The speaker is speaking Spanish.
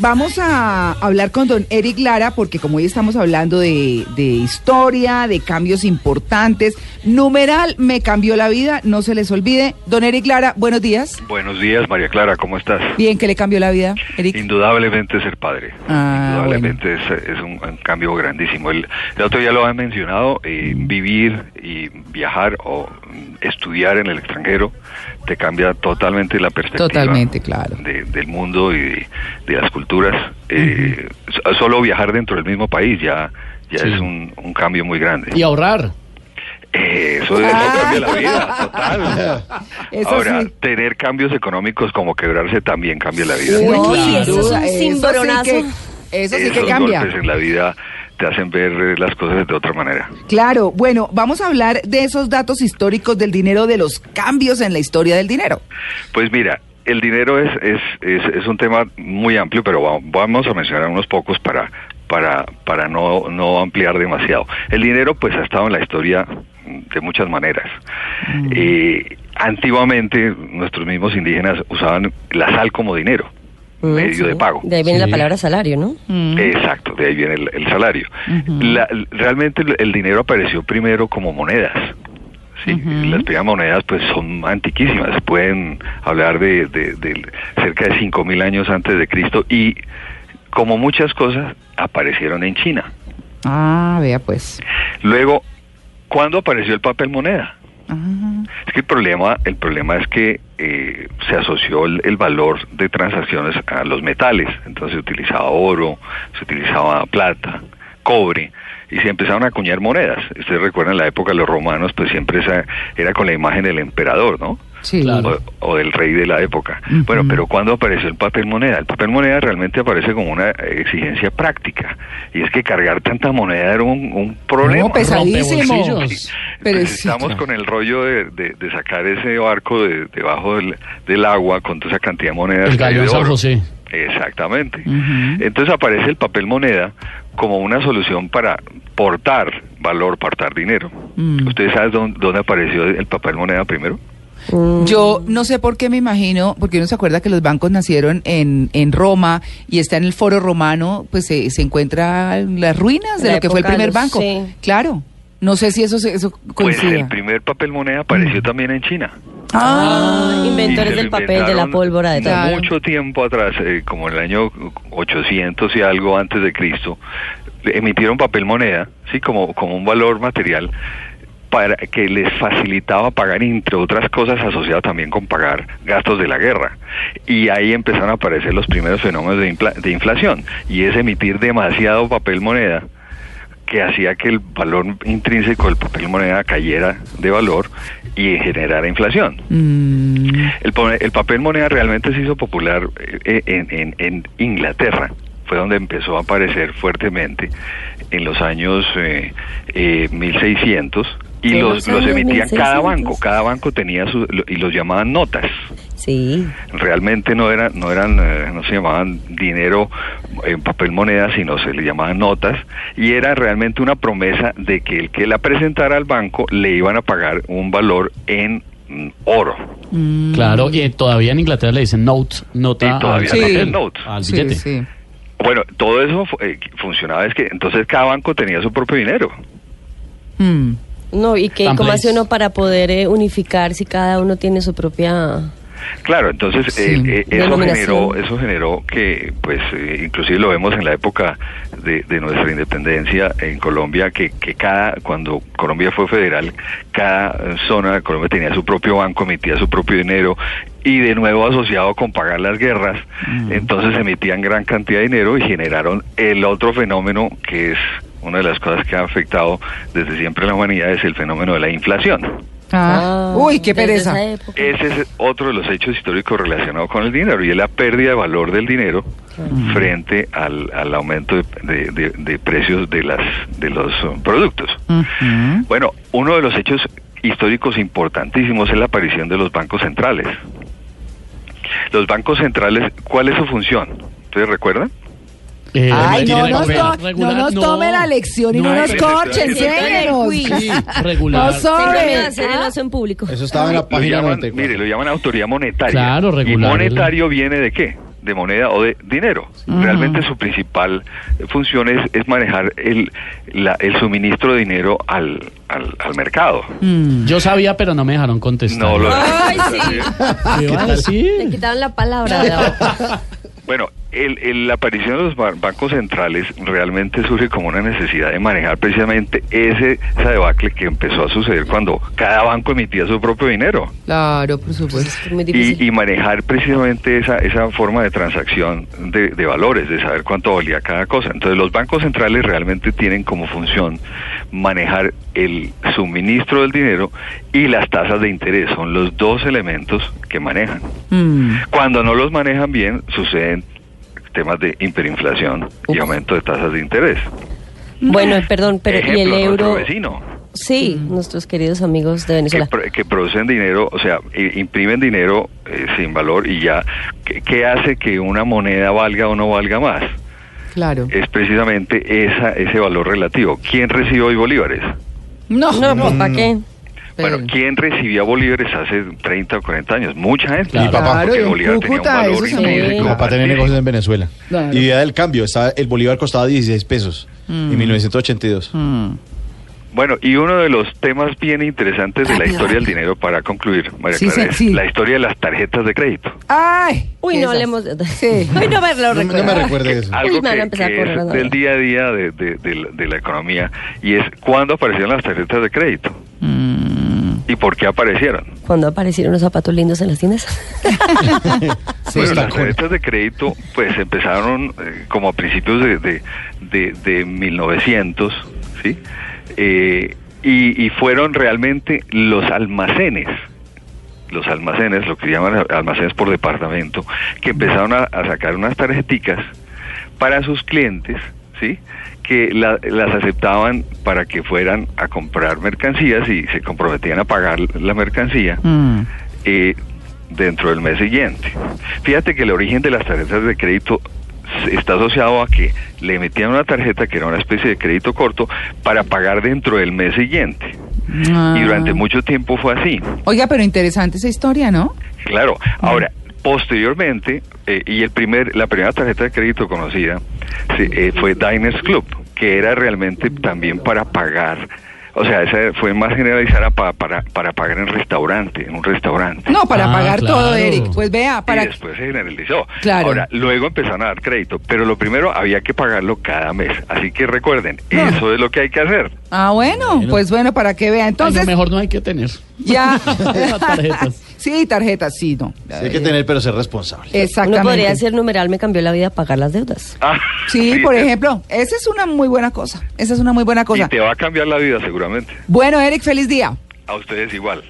Vamos a hablar con don Eric Lara porque como hoy estamos hablando de, de, historia, de cambios importantes, numeral me cambió la vida, no se les olvide. Don Eric Lara, buenos días. Buenos días, María Clara, ¿cómo estás? Bien, ¿qué le cambió la vida, Eric? Indudablemente ser padre. Ah, Indudablemente bueno. es, es un, un, cambio grandísimo. El, el, otro ya lo han mencionado, eh, vivir y viajar o estudiar en el extranjero te cambia totalmente la perspectiva. Totalmente, claro. De, del mundo y de, de las culturas. Eh, uh -huh. Solo viajar dentro del mismo país ya, ya sí. es un, un, cambio muy grande. Y ahorrar. Eh, eso, eso cambia la vida, total. Eso Ahora, sí. tener cambios económicos como quebrarse también cambia la vida. Uy, no, eso es un cimbronazo. Eso sí que, eso sí que cambia. golpes en la vida te hacen ver las cosas de otra manera. Claro, bueno, vamos a hablar de esos datos históricos del dinero, de los cambios en la historia del dinero. Pues mira, el dinero es, es, es, es un tema muy amplio, pero vamos a mencionar unos pocos para, para, para no, no ampliar demasiado. El dinero pues ha estado en la historia de muchas maneras. Mm. Eh, antiguamente nuestros mismos indígenas usaban la sal como dinero medio sí. de pago. De ahí viene sí. la palabra salario, ¿no? Mm. Exacto, de ahí viene el, el salario. Uh -huh. la, realmente el, el, dinero apareció primero como monedas. Sí, uh -huh. las primeras monedas pues son antiquísimas, pueden hablar de, de, de cerca de 5000 años antes de Cristo y como muchas cosas aparecieron en China. Ah, vea pues. Luego, ¿cuándo apareció el papel moneda? Es que el problema, el problema es que eh, se asoció el, el, valor de transacciones a los metales. Entonces se utilizaba oro, se utilizaba plata, cobre, y se empezaron a acuñar monedas. Ustedes recuerdan la época de los romanos, pues siempre esa era con la imagen del emperador, ¿no? Sí. Claro. O, o, del rey de la época. Uh -huh. Bueno, pero ¿cuándo apareció el papel moneda? El papel moneda realmente aparece como una exigencia práctica. Y es que cargar tanta moneda era un, un problema. No, pesadísimo. Pero pues estamos con el rollo de, de, de, sacar ese barco de, debajo del, del, agua con toda esa cantidad de monedas. El gallo de San José. Exactamente. Uh -huh. Entonces aparece el papel moneda como una solución para portar valor, portar dinero. Mm. ¿Ustedes saben dónde, dónde, apareció el papel moneda primero? Mm. Yo no sé por qué me imagino, porque uno se acuerda que los bancos nacieron en, en Roma y está en el foro romano, pues se, se encuentran las ruinas de La lo que fue el primer banco. Sí. Claro. No sé si eso, eso coincide. Pues el primer papel moneda apareció también en China. Ah, inventores del papel, de la pólvora, de todo. Mucho tiempo atrás, eh, como en el año 800 y algo antes de Cristo, emitieron papel moneda, sí, como, como un valor material para que les facilitaba pagar, entre otras cosas, asociado también con pagar gastos de la guerra. Y ahí empezaron a aparecer los primeros fenómenos de, infla de inflación, y es emitir demasiado papel moneda que hacía que el valor intrínseco del papel moneda cayera de valor y generara inflación. Mm. El, el, papel moneda realmente se hizo popular eh, en, en, en, Inglaterra, fue donde empezó a aparecer fuertemente en los años eh, eh, 1600 y los, los, emitían 1600. cada banco, cada banco tenía su, y los llamaban notas. Sí. Realmente no eran, no eran, eh, no se llamaban dinero en papel moneda, sino se le llamaban notas, y era realmente una promesa de que el que la presentara al banco le iban a pagar un valor en oro. Mm. Claro, y todavía en Inglaterra le dicen note, nota y todavía al, sí. note. al billete. Sí, sí. Bueno, todo eso eh, funcionaba, es que entonces cada banco tenía su propio dinero. Mm. No, y que cómo hace uno para poder eh, unificar si cada uno tiene su propia Claro, entonces sí. eh, eh, eso generó eso generó que, pues, eh, inclusive lo vemos en la época de, de nuestra independencia en Colombia, que, que, cada cuando Colombia fue federal, cada zona de Colombia tenía su propio banco, emitía su propio dinero y de nuevo asociado con pagar las guerras, mm. entonces emitían gran cantidad de dinero y generaron el otro fenómeno que es una de las cosas que ha afectado desde siempre a la humanidad es el fenómeno de la inflación. Ah, uy, qué pereza. Ese es otro de los hechos históricos relacionados con el dinero y es la pérdida de valor del dinero frente al, al aumento de, de, precios de las de los productos. Bueno, uno de los hechos históricos importantísimos es la aparición de los bancos centrales. Los bancos centrales, ¿cuál es su función? ¿Ustedes recuerdan? Eh, Ay, no nos, no nos, tome la lección y no, nos corche, enséñenos. Sí, regular. No hacer el en público. Eso estaba en la página. mire, lo llaman autoridad monetaria. Claro, regular. ¿Y monetario viene de qué? de moneda o de dinero. Realmente su principal función es, es manejar el, la, el suministro de dinero al, al, al mercado. Mm. Yo sabía, pero no me dejaron contestar. No lo Ay, sí. Le quitaron la palabra. bueno, el, la aparición de los bancos centrales realmente surge como una necesidad de manejar precisamente ese esa debacle que empezó a suceder cuando cada banco emitía su propio dinero. Claro, por supuesto. Y, y, manejar precisamente esa, esa forma de transacción de, de valores, de saber cuánto valía cada cosa. Entonces los bancos centrales realmente tienen como función manejar el suministro del dinero y las tasas de interés. Son los dos elementos que manejan. Mm. Cuando no los manejan bien, suceden temas de hiperinflación y aumento de tasas de interés. Bueno, perdón, pero ¿y el euro? vecino. Sí, nuestros queridos amigos de Venezuela. Que, producen dinero, o sea, imprimen dinero eh, sin valor y ya, ¿qué, hace que una moneda valga o no valga más? Claro. Es precisamente esa, ese valor relativo. ¿Quién recibe hoy bolívares? No, no, pues, ¿para qué? Bueno, ¿quién recibía bolívares hace 30 o 40 años? Mucha gente. Mi papá. porque el bolívar tenía un valor intrínseco. Mi papá tenía negocios en Venezuela. Y día del cambio, estaba, el bolívar costaba 16 pesos en 1982. Mm. Mm. Bueno, y uno de los temas bien interesantes de la historia del dinero, para concluir, María Clara, es la historia de las tarjetas de crédito. ¡Ay! Uy, no hablemos de... Sí. Uy, no me lo no, no me recuerde eso. Algo que, es del día a día de, de, la economía, y es cuándo aparecieron las tarjetas de crédito. Mm. ¿Y por qué aparecieron? Cuando aparecieron los zapatos lindos en las tiendas. bueno, las tarjetas de crédito pues empezaron eh, como a principios de, de, de, 1900, ¿sí? Eh, y, y fueron realmente los almacenes los almacenes, lo que llaman almacenes por departamento, que empezaron a, a sacar unas tarjeticas para sus clientes, ¿sí? Que las aceptaban para que fueran a comprar mercancías y se comprometían a pagar la mercancía mm. eh, dentro del mes siguiente. Fíjate que el origen de las tarjetas de crédito está asociado a que le metían una tarjeta que era una especie de crédito corto para pagar dentro del mes siguiente. Ah. Y durante mucho tiempo fue así. Oiga, pero interesante esa historia, ¿no? Claro. Ahora, Posteriormente, eh, y el primer, la primera tarjeta de crédito conocida eh, fue Diners Club, que era realmente también para pagar o sea, esa fue más generalizada para, para, para pagar en restaurante, en un restaurante. No, para ah, pagar todo, Eric. Pues vea, para... Y después se generalizó. Claro. Ahora, luego empezaron a dar crédito, pero lo primero había que pagarlo cada mes. Así que recuerden, eso es lo que hay que hacer. Ah, bueno, pues bueno, para que vea. Entonces... mejor no hay que tener. Ya. tarjetas. Sí, tarjetas, sí, no. Sí, hay que tener, pero ser responsable. Exactamente. Uno podría decir numeral, me cambió la vida pagar las deudas. Ah, sí, por ejemplo, esa es una muy buena cosa. Esa es una muy buena cosa. Y te va a cambiar la vida seguramente. Bueno, Eric, feliz día. A ustedes igual.